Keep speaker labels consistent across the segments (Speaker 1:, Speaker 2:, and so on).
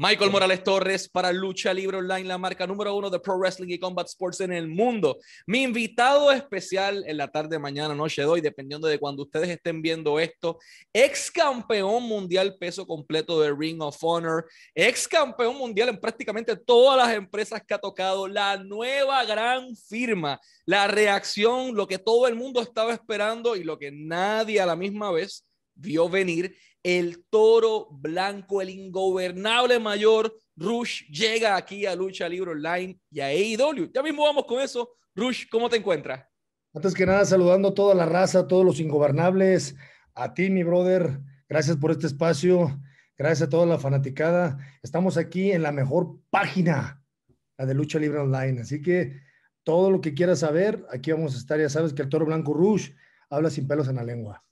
Speaker 1: Michael Morales Torres para Lucha Libre Online, la marca número uno de Pro Wrestling y Combat Sports en el mundo. Mi invitado especial en la tarde, mañana, noche de hoy, dependiendo de cuando ustedes estén viendo esto, ex campeón mundial peso completo de Ring of Honor, ex campeón mundial en prácticamente todas las empresas que ha tocado, la nueva gran firma, la reacción, lo que todo el mundo estaba esperando y lo que nadie a la misma vez vio venir el toro blanco, el ingobernable mayor. Rush llega aquí a Lucha Libre Online y a AEW. Ya mismo vamos con eso. Rush, ¿cómo te encuentras?
Speaker 2: Antes que nada, saludando a toda la raza, a todos los ingobernables, a ti, mi brother. Gracias por este espacio. Gracias a toda la fanaticada. Estamos aquí en la mejor página, la de Lucha Libre Online. Así que todo lo que quieras saber, aquí vamos a estar. Ya sabes que el toro blanco Rush habla sin pelos en la lengua.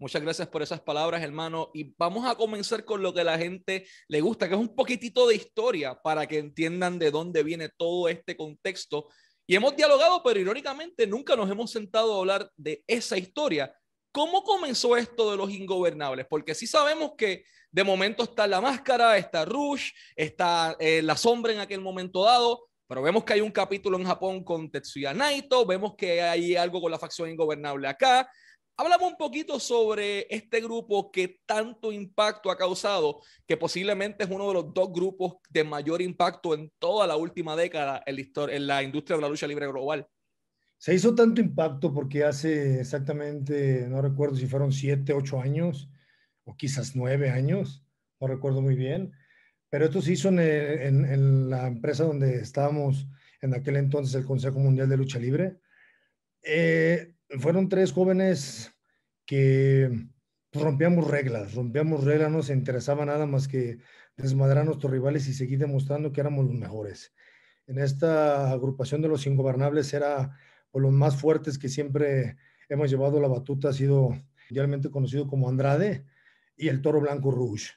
Speaker 1: Muchas gracias por esas palabras, hermano. Y vamos a comenzar con lo que la gente le gusta, que es un poquitito de historia para que entiendan de dónde viene todo este contexto. Y hemos dialogado, pero irónicamente nunca nos hemos sentado a hablar de esa historia. ¿Cómo comenzó esto de los ingobernables? Porque sí sabemos que de momento está la máscara, está Rush, está eh, la sombra en aquel momento dado, pero vemos que hay un capítulo en Japón con Tetsuya Naito, vemos que hay algo con la facción ingobernable acá, Hablamos un poquito sobre este grupo que tanto impacto ha causado, que posiblemente es uno de los dos grupos de mayor impacto en toda la última década en la, en la industria de la lucha libre global.
Speaker 2: Se hizo tanto impacto porque hace exactamente, no recuerdo si fueron siete, ocho años, o quizás nueve años, no recuerdo muy bien, pero esto se hizo en, en la empresa donde estábamos en aquel entonces, el Consejo Mundial de Lucha Libre. Eh, fueron tres jóvenes que pues, rompíamos reglas, rompíamos reglas, no se interesaba nada más que desmadrar a nuestros rivales y seguir demostrando que éramos los mejores. En esta agrupación de los ingobernables era por los más fuertes que siempre hemos llevado la batuta, ha sido mundialmente conocido como Andrade y el Toro Blanco Rouge.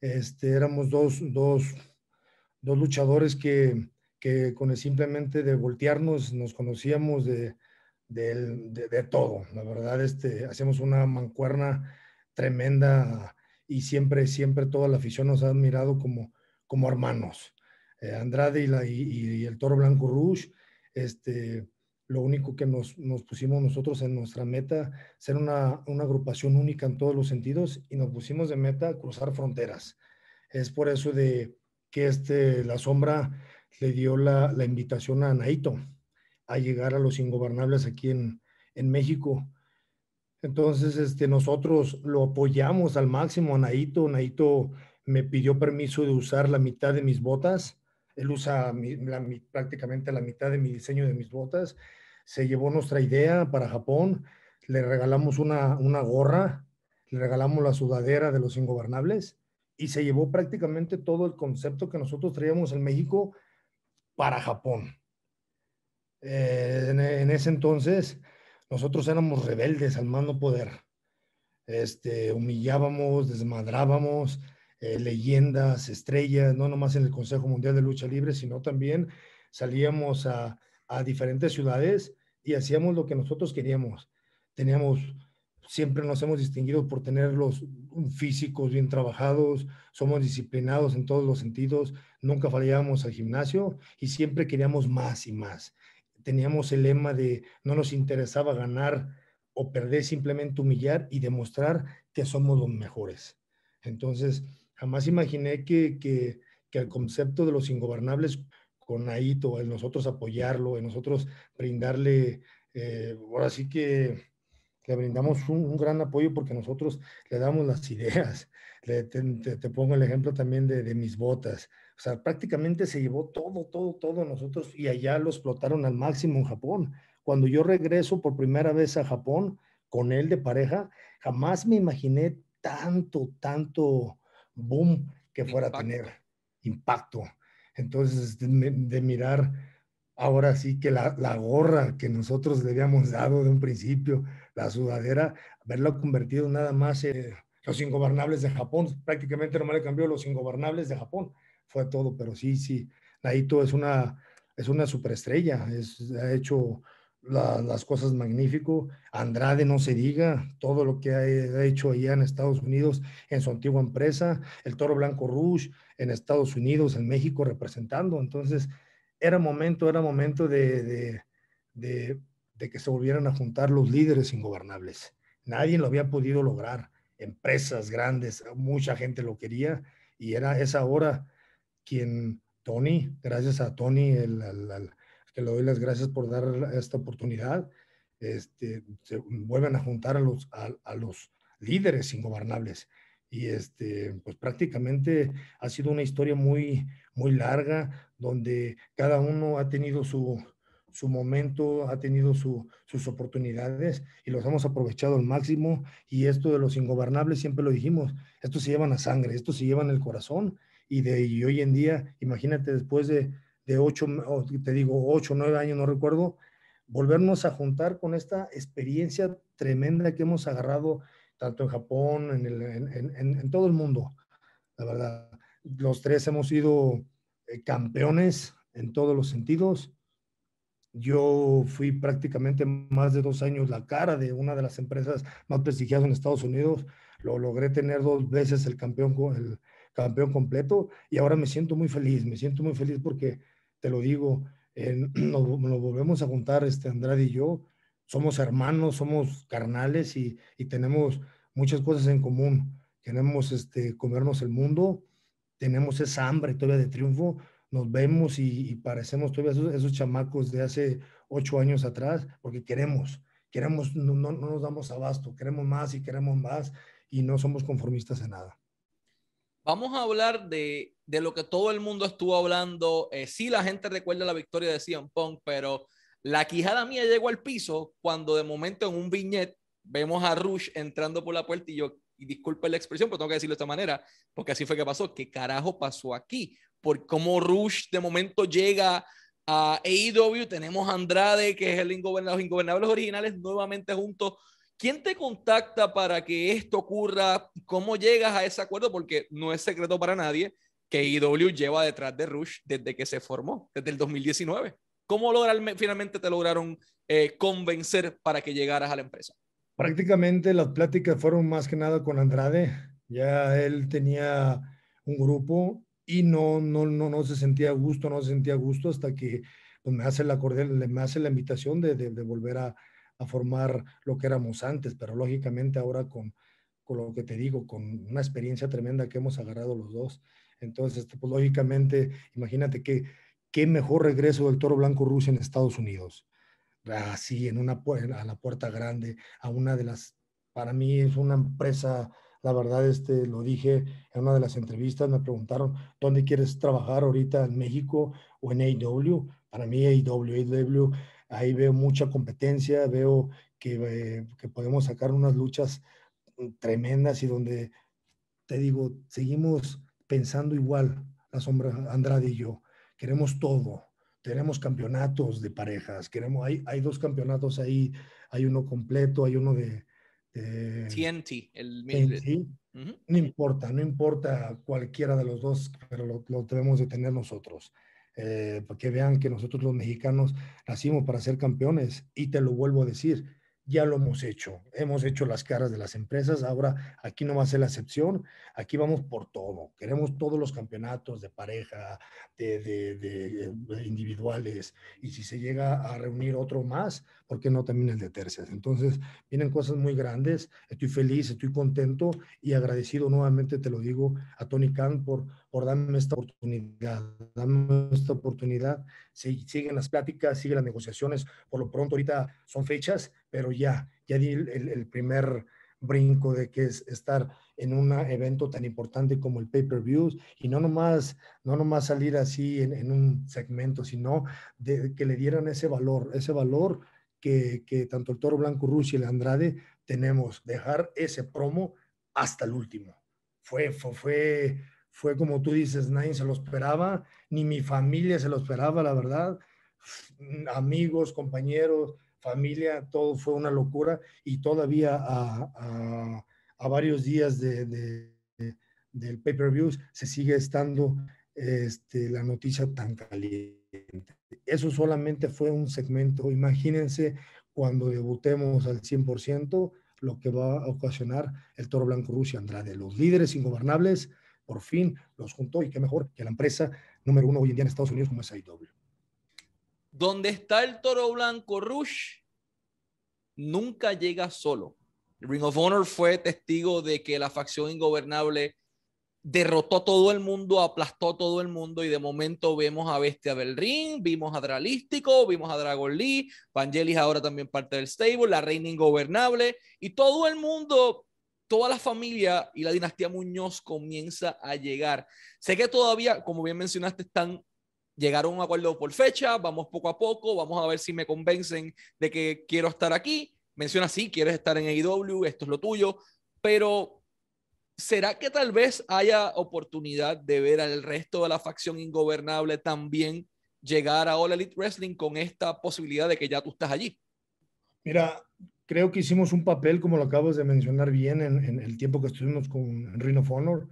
Speaker 2: Este, éramos dos, dos, dos luchadores que, que con el simplemente de voltearnos nos conocíamos de, de, todo. La verdad, este, hacemos una mancuerna tremenda y siempre, siempre toda la afición nos ha admirado como, como hermanos. Eh, Andrade y, la, y, el Toro Blanco Rouge, este, lo único que nos, nos, pusimos nosotros en nuestra meta, ser una, una, agrupación única en todos los sentidos y nos pusimos de meta cruzar fronteras. Es por eso de que este, la sombra le dio la, la invitación a Naito a llegar a los ingobernables aquí en, en México. Entonces, este, nosotros lo apoyamos al máximo a Naito. Naito me pidió permiso de usar la mitad de mis botas. Él usa prácticamente la mitad de mi diseño de mis botas. Se llevó nuestra idea para Japón. Le regalamos una, una gorra, le regalamos la sudadera de los ingobernables y se llevó prácticamente todo el concepto que nosotros traíamos en México para Japón. Eh, en, ese entonces nosotros éramos rebeldes al mando poder. Este, humillábamos, desmadrábamos eh, leyendas, estrellas, no nomás en el Consejo Mundial de Lucha Libre, sino también salíamos a, a diferentes ciudades y hacíamos lo que nosotros queríamos. Teníamos, siempre nos hemos distinguido por tener los físicos bien trabajados, somos disciplinados en todos los sentidos, nunca fallábamos al gimnasio y siempre queríamos más y más teníamos el lema de no nos interesaba ganar o perder, simplemente humillar y demostrar que somos los mejores. Entonces, jamás imaginé que, que, el concepto de los ingobernables con Aito, en nosotros apoyarlo, en nosotros brindarle, eh, ahora sí que le brindamos un, gran apoyo porque nosotros le damos las ideas. te, pongo el ejemplo también de, de mis botas. O sea, prácticamente se llevó todo, todo, todo nosotros y allá lo explotaron al máximo en Japón. Cuando yo regreso por primera vez a Japón con él de pareja, jamás me imaginé tanto, tanto boom que fuera a tener impacto. Entonces, de, mirar ahora sí que la, la, gorra que nosotros le habíamos dado de un principio, la sudadera, haberla convertido nada más en los ingobernables de Japón, prácticamente no me le cambió los ingobernables de Japón fue todo, pero sí, sí, Naito es una, es una superestrella, es, ha hecho las cosas magnífico. Andrade no se diga, todo lo que ha, hecho allá en Estados Unidos en su antigua empresa, el Toro Blanco Rouge en Estados Unidos, en México representando. Entonces, era momento, era momento de, de, de que se volvieran a juntar los líderes ingobernables. Nadie lo había podido lograr. Empresas grandes, mucha gente lo quería y era esa hora quien Tony, gracias a Tony, que le doy las gracias por dar esta oportunidad, este, se vuelven a juntar a los, a, los líderes ingobernables. Y este, pues prácticamente ha sido una historia muy, muy larga, donde cada uno ha tenido su, su momento, ha tenido sus oportunidades y los hemos aprovechado al máximo. Y esto de los ingobernables, siempre lo dijimos, esto se llevan a sangre, esto se llevan el corazón. Y, de, hoy en día, imagínate después de, de ocho, te digo, ocho, nueve años, no recuerdo, volvernos a juntar con esta experiencia tremenda que hemos agarrado tanto en Japón, en, el, en, todo el mundo. La verdad, los tres hemos sido eh, campeones en todos los sentidos yo fui prácticamente más de dos años la cara de una de las empresas más prestigiadas en Estados Unidos. Lo logré tener dos veces el campeón, el campeón completo y ahora me siento muy feliz. Me siento muy feliz porque, te lo digo, nos, volvemos a juntar este Andrade y yo. Somos hermanos, somos carnales y, y tenemos muchas cosas en común. Queremos este, comernos el mundo, tenemos esa hambre todavía de triunfo nos vemos y, parecemos todavía esos, chamacos de hace ocho años atrás, porque queremos, queremos, no, no, nos damos abasto, queremos más y queremos más y no somos conformistas en nada.
Speaker 1: Vamos a hablar de, de lo que todo el mundo estuvo hablando. Eh, sí, la gente recuerda la victoria de CM Punk, pero la quijada mía llegó al piso cuando de momento en un viñet vemos a Rush entrando por la puerta y yo, y disculpe la expresión, pero tengo que decirlo de esta manera, porque así fue que pasó. ¿Qué carajo pasó aquí? por cómo Rush de momento llega a AEW. Tenemos a Andrade, que es el ingobernable, los ingobernables originales, nuevamente juntos. ¿Quién te contacta para que esto ocurra? ¿Cómo llegas a ese acuerdo? Porque no es secreto para nadie que AEW lleva detrás de Rush desde que se formó, desde el 2019. ¿Cómo lograr, finalmente te lograron eh, convencer para que llegaras a la empresa?
Speaker 2: Prácticamente las pláticas fueron más que nada con Andrade. Ya él tenía un grupo y no, no, no, no se sentía a gusto, no se sentía a gusto hasta que pues, me, hace la cordial, me hace la invitación de, de, volver a, a, formar lo que éramos antes, pero lógicamente ahora con, con lo que te digo, con una experiencia tremenda que hemos agarrado los dos. Entonces, pues lógicamente, imagínate que qué mejor regreso del Toro Blanco Rusia en Estados Unidos. Así, en una a la puerta grande, a una de las, para mí es una empresa la verdad, este, lo dije en una de las entrevistas, me preguntaron, ¿dónde quieres trabajar ahorita en México o en AEW? Para mí AEW, AEW, ahí veo mucha competencia, veo que, eh, que podemos sacar unas luchas tremendas y donde, te digo, seguimos pensando igual, la sombra Andrade y yo. Queremos todo. Tenemos campeonatos de parejas, queremos, hay, hay dos campeonatos ahí, hay uno completo, hay uno de,
Speaker 1: TNT, eh,
Speaker 2: el No importa, no importa cualquiera de los dos, pero lo, lo debemos de tener nosotros. Eh, que vean que nosotros los mexicanos nacimos para ser campeones y te lo vuelvo a decir, ya lo hemos hecho. Hemos hecho las caras de las empresas, ahora aquí no va a ser la excepción, aquí vamos por todo. Queremos todos los campeonatos de pareja, de, de, individuales, y si se llega a reunir otro más, ¿por qué no también el de tercias? Entonces, vienen cosas muy grandes, estoy feliz, estoy contento y agradecido nuevamente, te lo digo, a Tony Khan por, por darme esta oportunidad, darme esta oportunidad. siguen las pláticas, siguen las negociaciones, por lo pronto ahorita son fechas, pero ya, ya di el, primer brinco de que es estar en un evento tan importante como el pay-per-view y no nomás, no nomás salir así en, un segmento, sino que le dieran ese valor, ese valor que, que tanto el Toro Blanco Rush y el Andrade tenemos, dejar ese promo hasta el último. Fue, fue, fue, fue como tú dices, nadie se lo esperaba, ni mi familia se lo esperaba, la verdad. Amigos, compañeros, familia, todo fue una locura y todavía a, varios días de, del pay-per-view se sigue estando este, la noticia tan caliente. eso solamente fue un segmento. Imagínense cuando debutemos al 100%, lo que va a ocasionar el Toro Blanco Rusia Andrade. Los líderes ingobernables, por fin los juntó y qué mejor que la empresa número uno hoy en día en Estados Unidos como es AEW.
Speaker 1: Donde está el Toro Blanco Rush, nunca llega solo. Ring of Honor fue testigo de que la facción ingobernable derrotó todo el mundo, aplastó todo el mundo y de momento vemos a Bestia del Ring, vimos a Dralístico, vimos a Dragon Lee, Vangelis ahora también parte del stable, la reina ingobernable y todo el mundo, toda la familia y la dinastía Muñoz comienza a llegar. Sé que todavía, como bien mencionaste, están llegaron a un acuerdo por fecha, vamos poco a poco, vamos a ver si me convencen de que quiero estar aquí. Menciona sí, quieres estar en AEW, esto es lo tuyo, pero ¿será que tal vez haya oportunidad de ver al resto de la facción ingobernable también llegar a All Elite Wrestling con esta posibilidad de que ya tú estás allí?
Speaker 2: Mira, creo que hicimos un papel, como lo acabas de mencionar bien, en, el tiempo que estuvimos con Ring of Honor.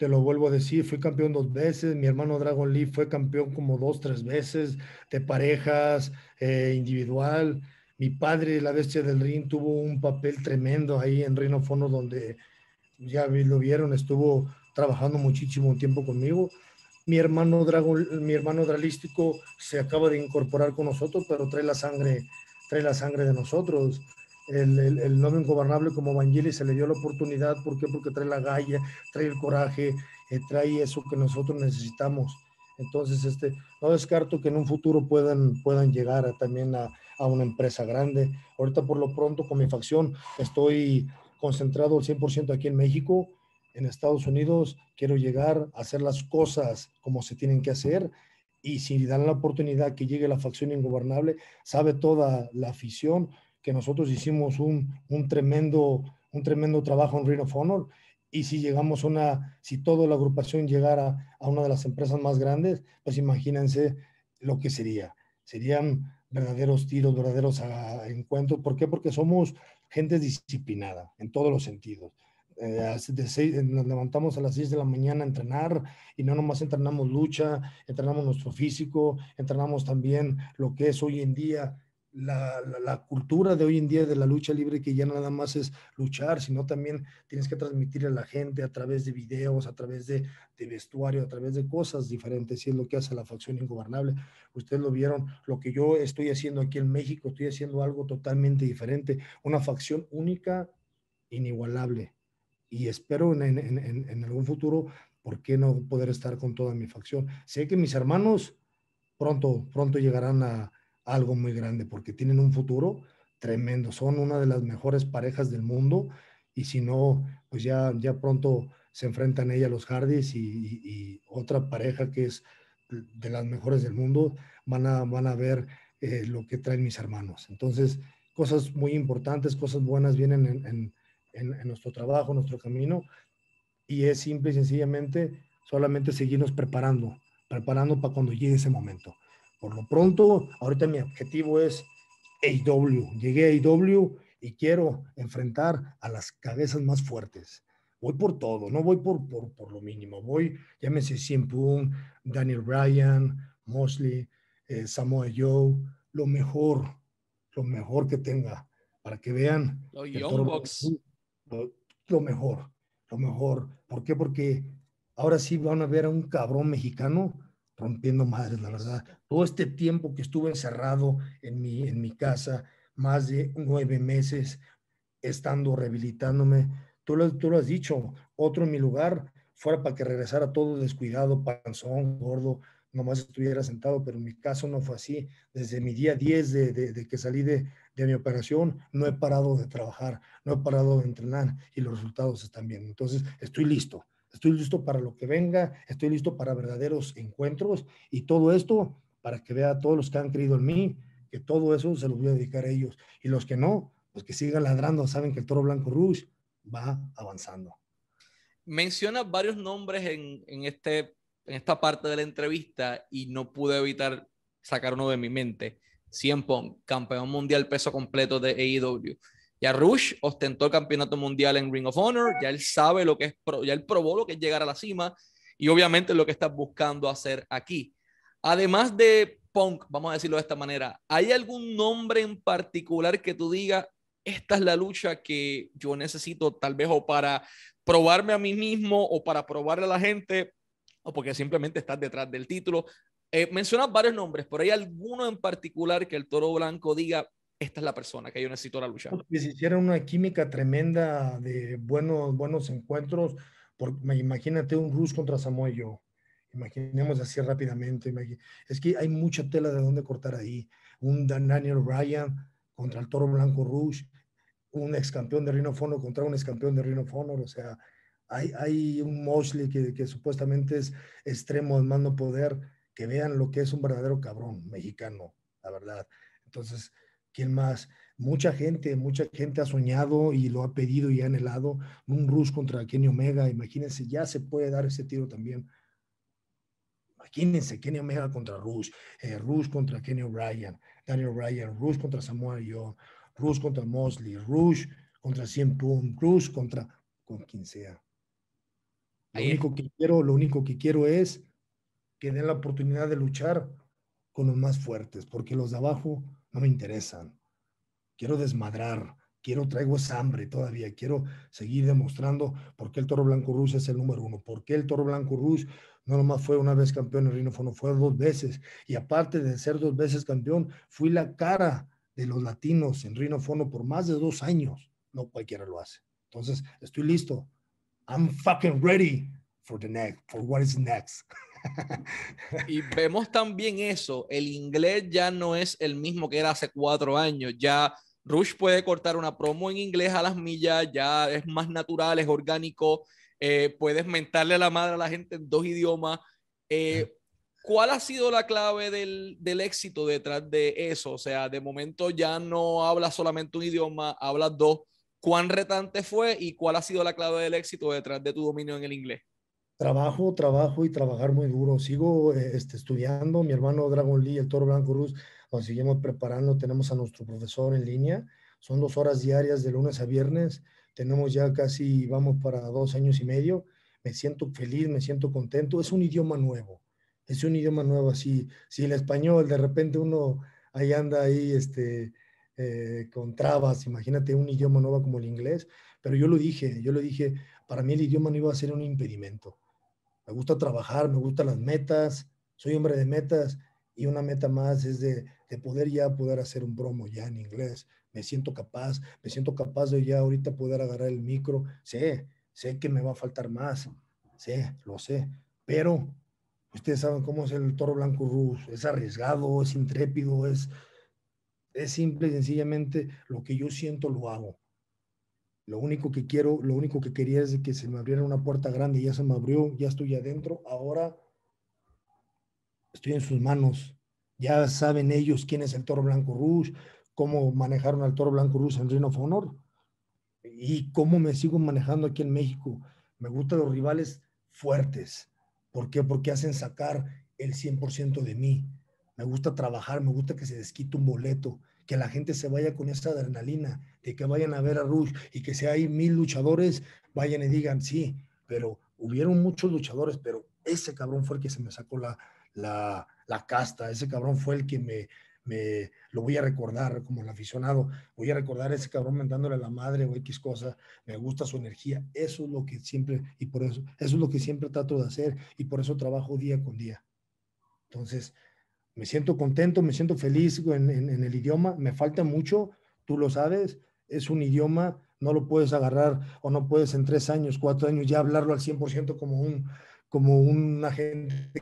Speaker 2: Te lo vuelvo a decir, fui campeón dos veces, mi hermano Dragon Lee fue campeón como dos, tres veces, de parejas, eh, individual. Mi padre, la bestia del ring, tuvo un papel tremendo ahí en Ring of Honor, donde ya lo vieron, estuvo trabajando muchísimo tiempo conmigo. Mi hermano, Dragon, mi hermano Dralístico se acaba de incorporar con nosotros, pero trae la sangre, trae la sangre de nosotros. El, el, el ingobernable como Vangelis se le dio la oportunidad, ¿por qué? Porque trae la galla, trae el coraje, eh, trae eso que nosotros necesitamos. Entonces, este, no descarto que en un futuro puedan, puedan llegar también a, a, una empresa grande. Ahorita por lo pronto con mi facción estoy concentrado al 100% aquí en México, en Estados Unidos, quiero llegar a hacer las cosas como se tienen que hacer y si dan la oportunidad que llegue la facción ingobernable, sabe toda la afición que nosotros hicimos un, un tremendo, un tremendo trabajo en Ring of Honor y si llegamos a una, si toda la agrupación llegara a una de las empresas más grandes, pues imagínense lo que sería. Serían verdaderos tiros, verdaderos ah, encuentros. ¿Por qué? Porque somos gente disciplinada en todos los sentidos. Eh, de nos levantamos a las 6 de la mañana a entrenar y no nomás entrenamos lucha, entrenamos nuestro físico, entrenamos también lo que es hoy en día la, cultura de hoy en día de la lucha libre, que ya nada más es luchar, sino también tienes que transmitir a la gente a través de videos, a través de, de, vestuario, a través de cosas diferentes, y es lo que hace la facción ingobernable. Ustedes lo vieron, lo que yo estoy haciendo aquí en México, estoy haciendo algo totalmente diferente, una facción única, inigualable, y espero en, en, en, en algún futuro, ¿por qué no poder estar con toda mi facción? Sé que mis hermanos pronto, pronto llegarán a algo muy grande porque tienen un futuro tremendo. Son una de las mejores parejas del mundo y si no, pues ya, ya pronto se enfrentan ella los Hardys y, otra pareja que es de las mejores del mundo, van a, van a ver eh, lo que traen mis hermanos. Entonces, cosas muy importantes, cosas buenas vienen en, en, en nuestro trabajo, nuestro camino y es simple y sencillamente solamente seguirnos preparando, preparando para cuando llegue ese momento. Por lo pronto, ahorita mi objetivo es AW. Llegué a AW y quiero enfrentar a las cabezas más fuertes. Voy por todo, no voy por, por, por lo mínimo. Voy, llámese Cien Pum, Daniel Bryan, Mosley, eh, Samoa Joe, lo mejor, lo mejor que tenga, para que vean.
Speaker 1: Lo, lo,
Speaker 2: lo mejor, lo mejor. ¿Por qué? Porque ahora sí van a ver a un cabrón mexicano rompiendo madres, la verdad. Todo este tiempo que estuve encerrado en mi, en mi casa, más de nueve meses, estando rehabilitándome, tú lo, tú lo has dicho, otro en mi lugar, fuera para que regresara todo descuidado, panzón, gordo, nomás estuviera sentado, pero en mi caso no fue así. Desde mi día 10 de, de, de que salí de, de, mi operación, no he parado de trabajar, no he parado de entrenar y los resultados están bien. Entonces, estoy listo. Estoy listo para lo que venga, estoy listo para verdaderos encuentros y todo esto para que vea a todos los que han creído en mí, que todo eso se los voy a dedicar a ellos. Y los que no, pues que sigan ladrando, saben que el toro blanco Rouge va avanzando.
Speaker 1: Menciona varios nombres en, en, este, en esta parte de la entrevista y no pude evitar sacar uno de mi mente. Cien Pong, campeón mundial peso completo de AEW. Ya Rush ostentó el campeonato mundial en Ring of Honor, ya él sabe lo que es, ya él probó lo que es llegar a la cima y obviamente lo que está buscando hacer aquí. Además de punk, vamos a decirlo de esta manera, ¿hay algún nombre en particular que tú digas, esta es la lucha que yo necesito tal vez o para probarme a mí mismo o para probarle a la gente o porque simplemente estás detrás del título? Eh, mencionas varios nombres, pero ¿hay alguno en particular que el Toro Blanco diga, esta es la persona que yo necesito la lucha?
Speaker 2: Que se hiciera una química tremenda de buenos, buenos encuentros, por, imagínate un Rus contra Samoa yo Imaginemos así rápidamente. Es que hay mucha tela de dónde cortar ahí. Un Daniel Ryan contra el Toro Blanco Rush, un ex campeón de Rhino Honor contra un ex campeón de Rhino Honor. O sea, hay, hay un Mosley que, que supuestamente es extremo de mando poder. Que vean lo que es un verdadero cabrón mexicano, la verdad. Entonces, ¿quién más? Mucha gente, mucha gente ha soñado y lo ha pedido y ha anhelado un Rush contra Kenny Omega. Imagínense, ya se puede dar ese tiro también Imagínense Kenny Omega contra Rush, eh, Rush contra Kenny O'Brien, Daniel O'Brien, Rush contra Samoa Joe, Rush contra Mosley, Rush contra Cien Pum, Rush contra con quien sea. Lo único que quiero, lo único que quiero es que den la oportunidad de luchar con los más fuertes, porque los de abajo no me interesan. Quiero desmadrar, quiero, traigo esa hambre todavía, quiero seguir demostrando por qué el Toro Blanco Rush es el número uno, por qué el Toro Blanco Rush no nomás fue una vez campeón en Rinofono, fue dos veces. Y aparte de ser dos veces campeón, fui la cara de los latinos en Rinofono por más de dos años. No cualquiera lo hace. Entonces, estoy listo. I'm fucking ready for the next, for what is next.
Speaker 1: y vemos también eso, el inglés ya no es el mismo que era hace cuatro años, ya Rush puede cortar una promo en inglés a las millas, ya es más natural, es orgánico, eh, puedes mentarle a la madre a la gente en dos idiomas. Eh, ¿Cuál ha sido la clave del, del, éxito detrás de eso? O sea, de momento ya no hablas solamente un idioma, hablas dos. ¿Cuán retante fue y cuál ha sido la clave del éxito detrás de tu dominio en el inglés?
Speaker 2: Trabajo, trabajo y trabajar muy duro. Sigo eh, este, estudiando. Mi hermano Dragon Lee, el Toro Blanco Rus, nos seguimos preparando. Tenemos a nuestro profesor en línea. Son dos horas diarias de lunes a viernes tenemos ya casi, vamos para dos años y medio. Me siento feliz, me siento contento. Es un idioma nuevo, es un idioma nuevo. Si, si el español, de repente uno ahí anda ahí este, eh, con trabas, imagínate un idioma nuevo como el inglés. Pero yo lo dije, yo lo dije, para mí el idioma no iba a ser un impedimento. Me gusta trabajar, me gustan las metas, soy hombre de metas y una meta más es de, de poder ya poder hacer un promo ya en inglés me siento capaz, me siento capaz de ya ahorita poder agarrar el micro. Sé, sé que me va a faltar más, sé, lo sé, pero ustedes saben cómo es el toro blanco rus, es arriesgado, es intrépido, es, es simple y sencillamente lo que yo siento lo hago. Lo único que quiero, lo único que quería es que se me abriera una puerta grande ya se me abrió, ya estoy adentro, ahora estoy en sus manos. Ya saben ellos quién es el toro blanco Rouge, cómo manejaron al toro blanco ruso en Ring of Honor y cómo me sigo manejando aquí en México. Me gustan los rivales fuertes. ¿Por qué? Porque hacen sacar el 100% de mí. Me gusta trabajar, me gusta que se desquite un boleto, que la gente se vaya con esa adrenalina, de que vayan a ver a Rush y que si hay mil luchadores, vayan y digan, sí, pero hubieron muchos luchadores, pero ese cabrón fue el que se me sacó la, la, la casta, ese cabrón fue el que me, me lo voy a recordar como el aficionado, voy a recordar a ese cabrón mentándole a la madre o X cosa, me gusta su energía, eso es lo que siempre, y por eso, eso es lo que siempre trato de hacer y por eso trabajo día con día. Entonces, me siento contento, me siento feliz en, el idioma, me falta mucho, tú lo sabes, es un idioma, no lo puedes agarrar o no puedes en tres años, cuatro años ya hablarlo al 100% como un, como un agente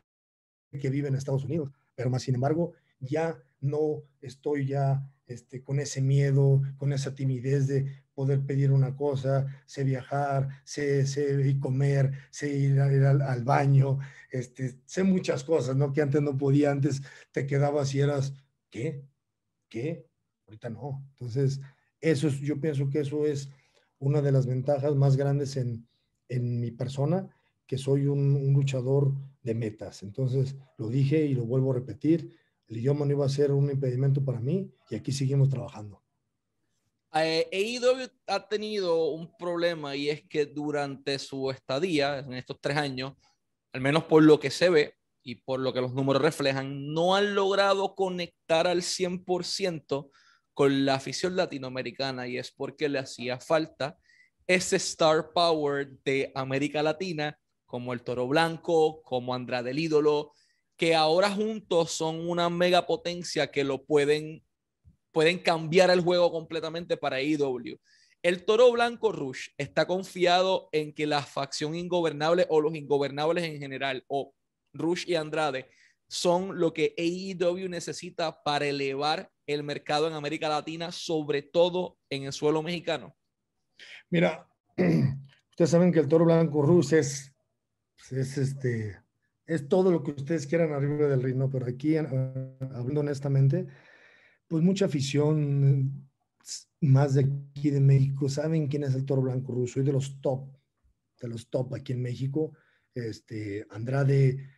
Speaker 2: que vive en Estados Unidos, pero más sin embargo, ya no estoy ya este, con ese miedo, con esa timidez de poder pedir una cosa, sé viajar, sé, sé comer, sé ir, al, baño, este, sé muchas cosas, ¿no? Que antes no podía, antes te quedabas y eras, ¿qué? ¿Qué? Ahorita no. Entonces, eso es, yo pienso que eso es una de las ventajas más grandes en, en mi persona, que soy un, un luchador de metas. Entonces, lo dije y lo vuelvo a repetir, el idioma no iba a ser un impedimento para mí y aquí seguimos trabajando.
Speaker 1: Eh, AEW ha tenido un problema y es que durante su estadía, en estos tres años, al menos por lo que se ve, y por lo que los números reflejan, no han logrado conectar al 100% con la afición latinoamericana y es porque le hacía falta ese star power de América Latina, como el Toro Blanco, como Andrade el Ídolo, que ahora juntos son una megapotencia que lo pueden, pueden cambiar el juego completamente para IW. El Toro Blanco Rush está confiado en que la facción ingobernable o los ingobernables en general, o Rush y Andrade, son lo que AEW necesita para elevar el mercado en América Latina, sobre todo en el suelo mexicano?
Speaker 2: Mira, ustedes saben que el Toro Blanco Rush es, es, este, es todo lo que ustedes quieran arriba del ritmo, pero aquí, hablando honestamente, pues mucha afición más de aquí de México saben quién es el Toro Blanco Rush. Soy de los top, de los top aquí en México. Este, Andrade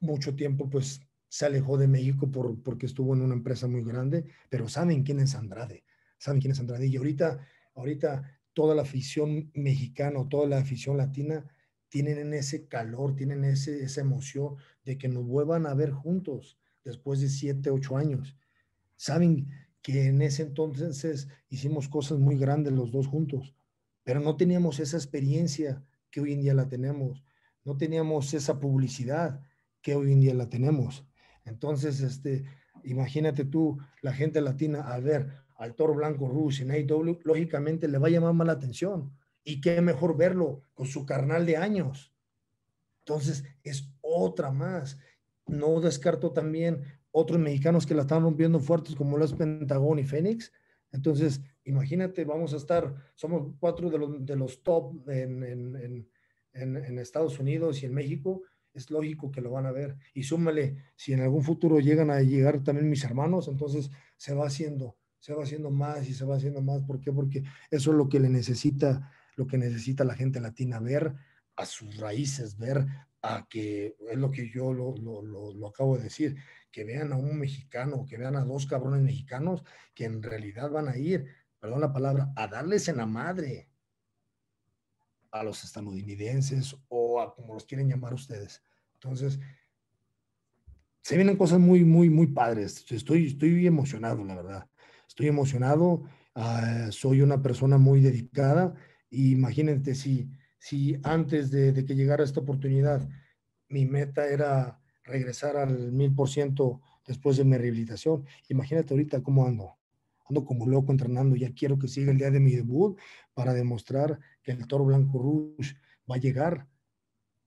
Speaker 2: mucho tiempo pues se alejó de México por, porque estuvo en una empresa muy grande, pero saben quién es Andrade, saben quién es Andrade. Y ahorita, ahorita toda la afición mexicana, toda la afición latina tienen ese calor, tienen ese, esa emoción de que nos vuelvan a ver juntos después de siete, ocho años. Saben que en ese entonces hicimos cosas muy grandes los dos juntos, pero no teníamos esa experiencia que hoy en día la tenemos, no teníamos esa publicidad, que hoy en día la tenemos. Entonces, este, imagínate tú, la gente latina al ver al toro blanco Rush en AEW, lógicamente le va a llamar más la atención. Y qué mejor verlo con su carnal de años. Entonces, es otra más. No descarto también otros mexicanos que la están rompiendo fuertes como los Pentagón y Fénix. Entonces, imagínate, vamos a estar, somos cuatro de los, de los top en, en, en, en Estados Unidos y en México es lógico que lo van a ver. Y súmale, si en algún futuro llegan a llegar también mis hermanos, entonces se va haciendo, se va haciendo más y se va haciendo más. ¿Por qué? Porque eso es lo que le necesita, lo que necesita la gente latina, ver a sus raíces, ver a que, es lo que yo lo, lo, lo, acabo de decir, que vean a un mexicano, que vean a dos cabrones mexicanos que en realidad van a ir, perdón la palabra, a darles en la madre, a los estadounidenses o a como los quieren llamar ustedes. Entonces, se vienen cosas muy, muy, muy padres. Estoy, estoy emocionado, la verdad. Estoy emocionado. Ah, soy una persona muy dedicada. Y imagínate si, si antes de, de, que llegara esta oportunidad, mi meta era regresar al mil por ciento después de mi rehabilitación. Imagínate ahorita cómo ando ando como loco entrenando, ya quiero que siga el día de mi debut para demostrar que el Toro Blanco Rush va a llegar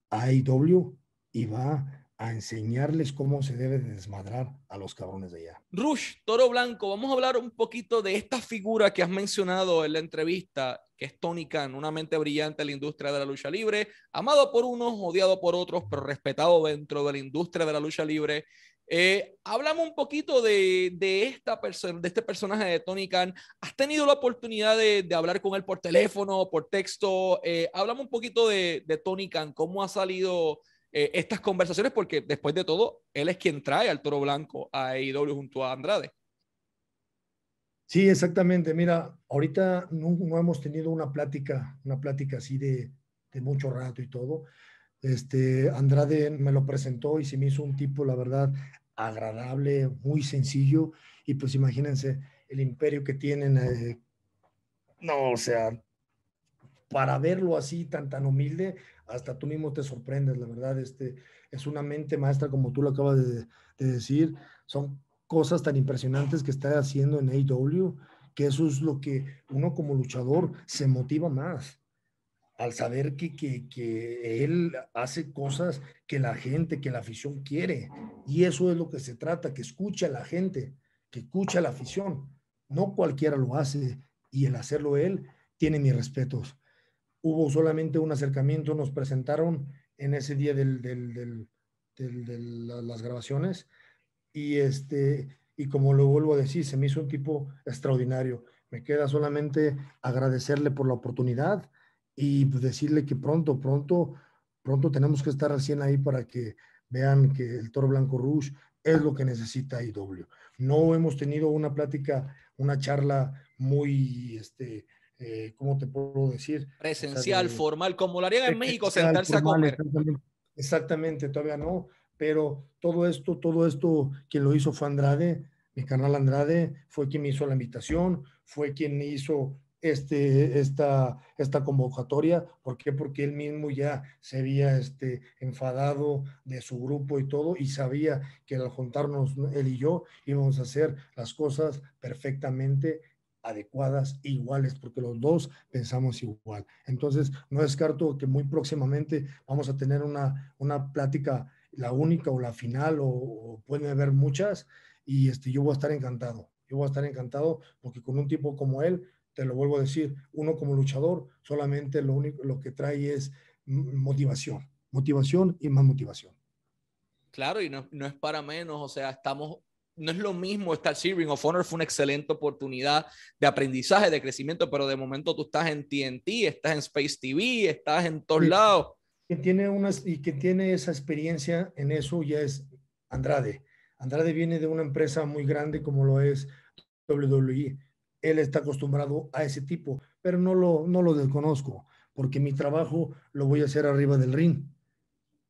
Speaker 2: a AEW y va a enseñarles cómo se debe desmadrar a los cabrones de allá.
Speaker 1: Rush, Toro Blanco, vamos a hablar un poquito de esta figura que has mencionado en la entrevista, que es Tony Khan, una mente brillante en la industria de la lucha libre, amado por unos, odiado por otros, pero respetado dentro de la industria de la lucha libre. Eh, hablamos un poquito de, esta persona, de este personaje de Tony Khan. ¿Has tenido la oportunidad de, hablar con él por teléfono, por texto? Eh, hablamos un poquito de, de, Tony Khan, cómo ha salido eh, estas conversaciones, porque después de todo, él es quien trae al Toro Blanco a AEW junto a Andrade.
Speaker 2: Sí, exactamente. Mira, ahorita no, no hemos tenido una plática, una plática así de, de mucho rato y todo. Este, Andrade me lo presentó y se me hizo un tipo, la verdad, agradable, muy sencillo. Y pues imagínense el imperio que tienen. Eh, no, o sea, para verlo así tan, tan humilde, hasta tú mismo te sorprendes, la verdad. Este, es una mente maestra, como tú lo acabas de, de decir. Son cosas tan impresionantes que está haciendo en AEW, que eso es lo que uno como luchador se motiva más al saber que, que, que, él hace cosas que la gente, que la afición quiere. Y eso es lo que se trata, que escucha a la gente, que escucha a la afición. No cualquiera lo hace y el hacerlo él tiene mis respetos. Hubo solamente un acercamiento, nos presentaron en ese día del, del, del, de las grabaciones y, este, y como lo vuelvo a decir, se me hizo un tipo extraordinario. Me queda solamente agradecerle por la oportunidad y pues, decirle que pronto, pronto, pronto tenemos que estar recién ahí para que vean que el Toro Blanco Rouge es lo que necesita IW. No hemos tenido una plática, una charla muy, este, eh, ¿cómo te puedo decir?
Speaker 1: Presencial, formal, como lo harían en México, sentarse a comer.
Speaker 2: Exactamente, exactamente, todavía no. Pero todo esto, todo esto, quien lo hizo fue Andrade, mi canal Andrade, fue quien me hizo la invitación, fue quien hizo este, esta, esta convocatoria. ¿Por qué? Porque él mismo ya se había este, enfadado de su grupo y todo y sabía que al juntarnos él y yo íbamos a hacer las cosas perfectamente adecuadas, iguales, porque los dos pensamos igual. Entonces, no descarto que muy próximamente vamos a tener una, una plática, la única o la final, o, o pueden haber muchas, y este, yo voy a estar encantado. Yo voy a estar encantado porque con un tipo como él te lo vuelvo a decir, uno como luchador solamente lo único lo que trae es motivación, motivación y más motivación.
Speaker 1: Claro, y no, no es para menos, o sea, estamos no es lo mismo estar sí, Ring of Honor fue una excelente oportunidad de aprendizaje, de crecimiento, pero de momento tú estás en TNT, estás en Space TV, estás en todos lados.
Speaker 2: Quien tiene unas y que tiene esa experiencia en eso ya es Andrade. Andrade viene de una empresa muy grande como lo es WWE él está acostumbrado a ese tipo, pero no lo, no lo desconozco, porque mi trabajo lo voy a hacer arriba del ring.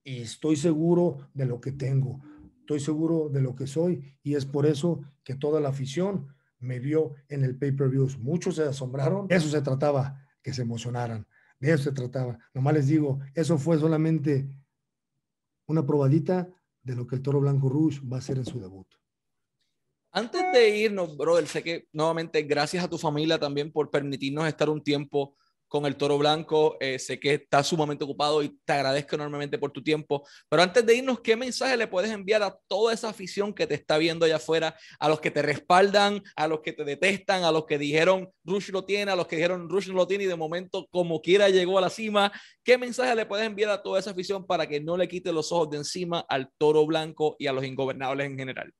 Speaker 2: Y estoy seguro de lo que tengo, estoy seguro de lo que soy, y es por eso que toda la afición me vio en el pay-per-view. Muchos se asombraron, eso se trataba, que se emocionaran, de eso se trataba. Nomás les digo, eso fue solamente una probadita de lo que el Toro Blanco Rouge va a hacer en su debut.
Speaker 1: Antes de irnos, brother, sé que nuevamente gracias a tu familia también por permitirnos estar un tiempo con el Toro Blanco. Eh, sé que estás sumamente ocupado y te agradezco enormemente por tu tiempo. Pero antes de irnos, ¿qué mensaje le puedes enviar a toda esa afición que te está viendo allá afuera? A los que te respaldan, a los que te detestan, a los que dijeron Rush lo tiene, a los que dijeron Rush no lo tiene y de momento como quiera llegó a la cima. ¿Qué mensaje le puedes enviar a toda esa afición para que no le quite los ojos de encima al Toro Blanco y a los ingobernables en general?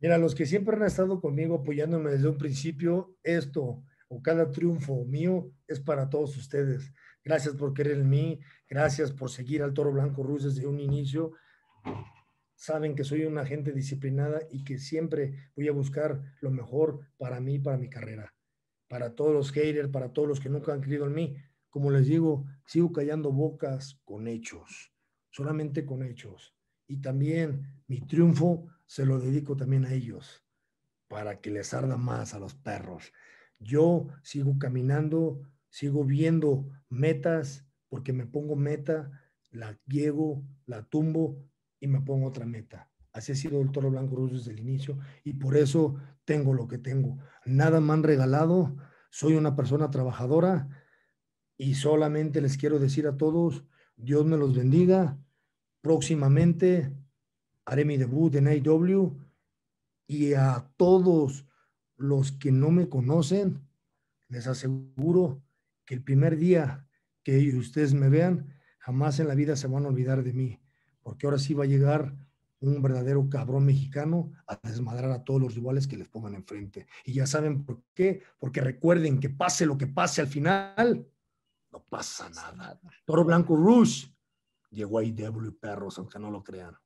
Speaker 2: Mira, los que siempre han estado conmigo apoyándome desde un principio, esto o cada triunfo mío es para todos ustedes. Gracias por querer en mí, gracias por seguir al Toro Blanco Ruz desde un inicio. Saben que soy una gente disciplinada y que siempre voy a buscar lo mejor para mí, para mi carrera. Para todos los haters, para todos los que nunca han creído en mí. Como les digo, sigo callando bocas con hechos, solamente con hechos. Y también mi triunfo se lo dedico también a ellos, para que les arda más a los perros. Yo sigo caminando, sigo viendo metas, porque me pongo meta, la llego, la tumbo y me pongo otra meta. Así ha sido el Toro Blanco Cruz desde el inicio y por eso tengo lo que tengo. Nada me han regalado, soy una persona trabajadora y solamente les quiero decir a todos, Dios me los bendiga. Próximamente haré mi debut en AW y a todos los que no me conocen, les aseguro que el primer día que ustedes me vean, jamás en la vida se van a olvidar de mí, porque ahora sí va a llegar un verdadero cabrón mexicano a desmadrar a todos los rivales que les pongan enfrente. Y ya saben por qué, porque recuerden que pase lo que pase al final, no pasa nada. Toro Blanco Rush llegó a IW perros, aunque no lo crean.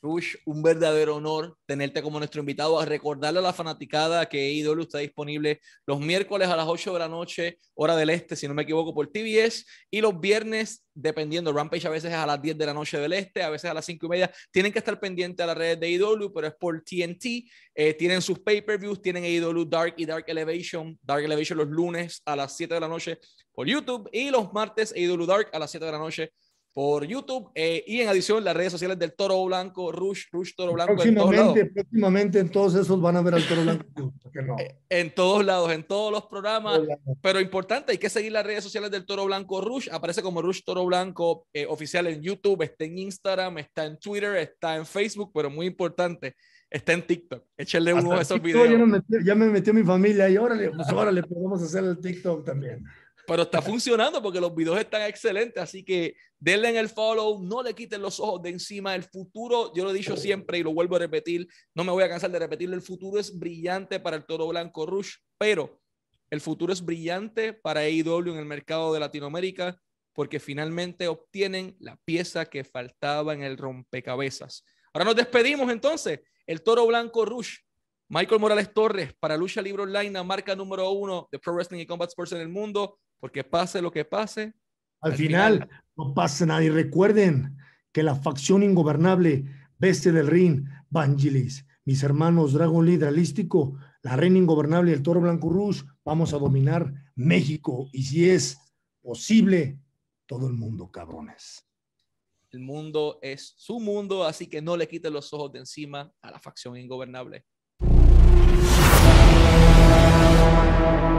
Speaker 1: Rush, un verdadero honor tenerte como nuestro invitado. A recordarle a la fanaticada que IW está disponible los miércoles a las 8 de la noche, hora del este, si no me equivoco, por TBS, y los viernes, dependiendo, Rampage a veces es a las 10 de la noche del este, a veces a las 5 y media. Tienen que estar pendientes a las redes de IW, pero es por TNT. Eh, tienen sus pay-per-views, tienen IW Dark y Dark Elevation. Dark Elevation los lunes a las 7 de la noche por YouTube y los martes IW Dark a las 7 de la noche por YouTube eh, y en adición las redes sociales del Toro Blanco, Rush, Rush Toro Blanco.
Speaker 2: Próximamente, en próximamente en todos esos van a ver al Toro Blanco.
Speaker 1: Eh, en todos lados, en todos los programas. Pero importante, hay que seguir las redes sociales del Toro Blanco Rush. Aparece como Rush Toro Blanco eh, oficial en YouTube, está en Instagram, está en Twitter, está en Facebook, pero muy importante, está en TikTok. Échenle uno de esos videos.
Speaker 2: Ya me, metió mi familia y órale, pues órale, podemos hacer el TikTok también
Speaker 1: pero está funcionando porque los videos están excelentes, así que denle en el follow, no le quiten los ojos de encima. El futuro, yo lo he dicho siempre y lo vuelvo a repetir, no me voy a cansar de repetirlo, el futuro es brillante para el Toro Blanco Rush, pero el futuro es brillante para AEW en el mercado de Latinoamérica porque finalmente obtienen la pieza que faltaba en el rompecabezas. Ahora nos despedimos entonces. El Toro Blanco Rush Michael Morales Torres para Lucha Libre Online, la marca número uno de Pro Wrestling y Combat Sports en el mundo porque pase lo que pase.
Speaker 2: Al, final, no pasa nada. Y recuerden que la facción ingobernable, Bestia del Rin, Vangelis, mis hermanos Dragon Lidralístico, la Reina Ingobernable y el Toro Blanco Rouge, vamos a dominar México y si es posible, todo el mundo, cabrones.
Speaker 1: El mundo es su mundo, así que no le quiten los ojos de encima a la facción ingobernable. Thank you.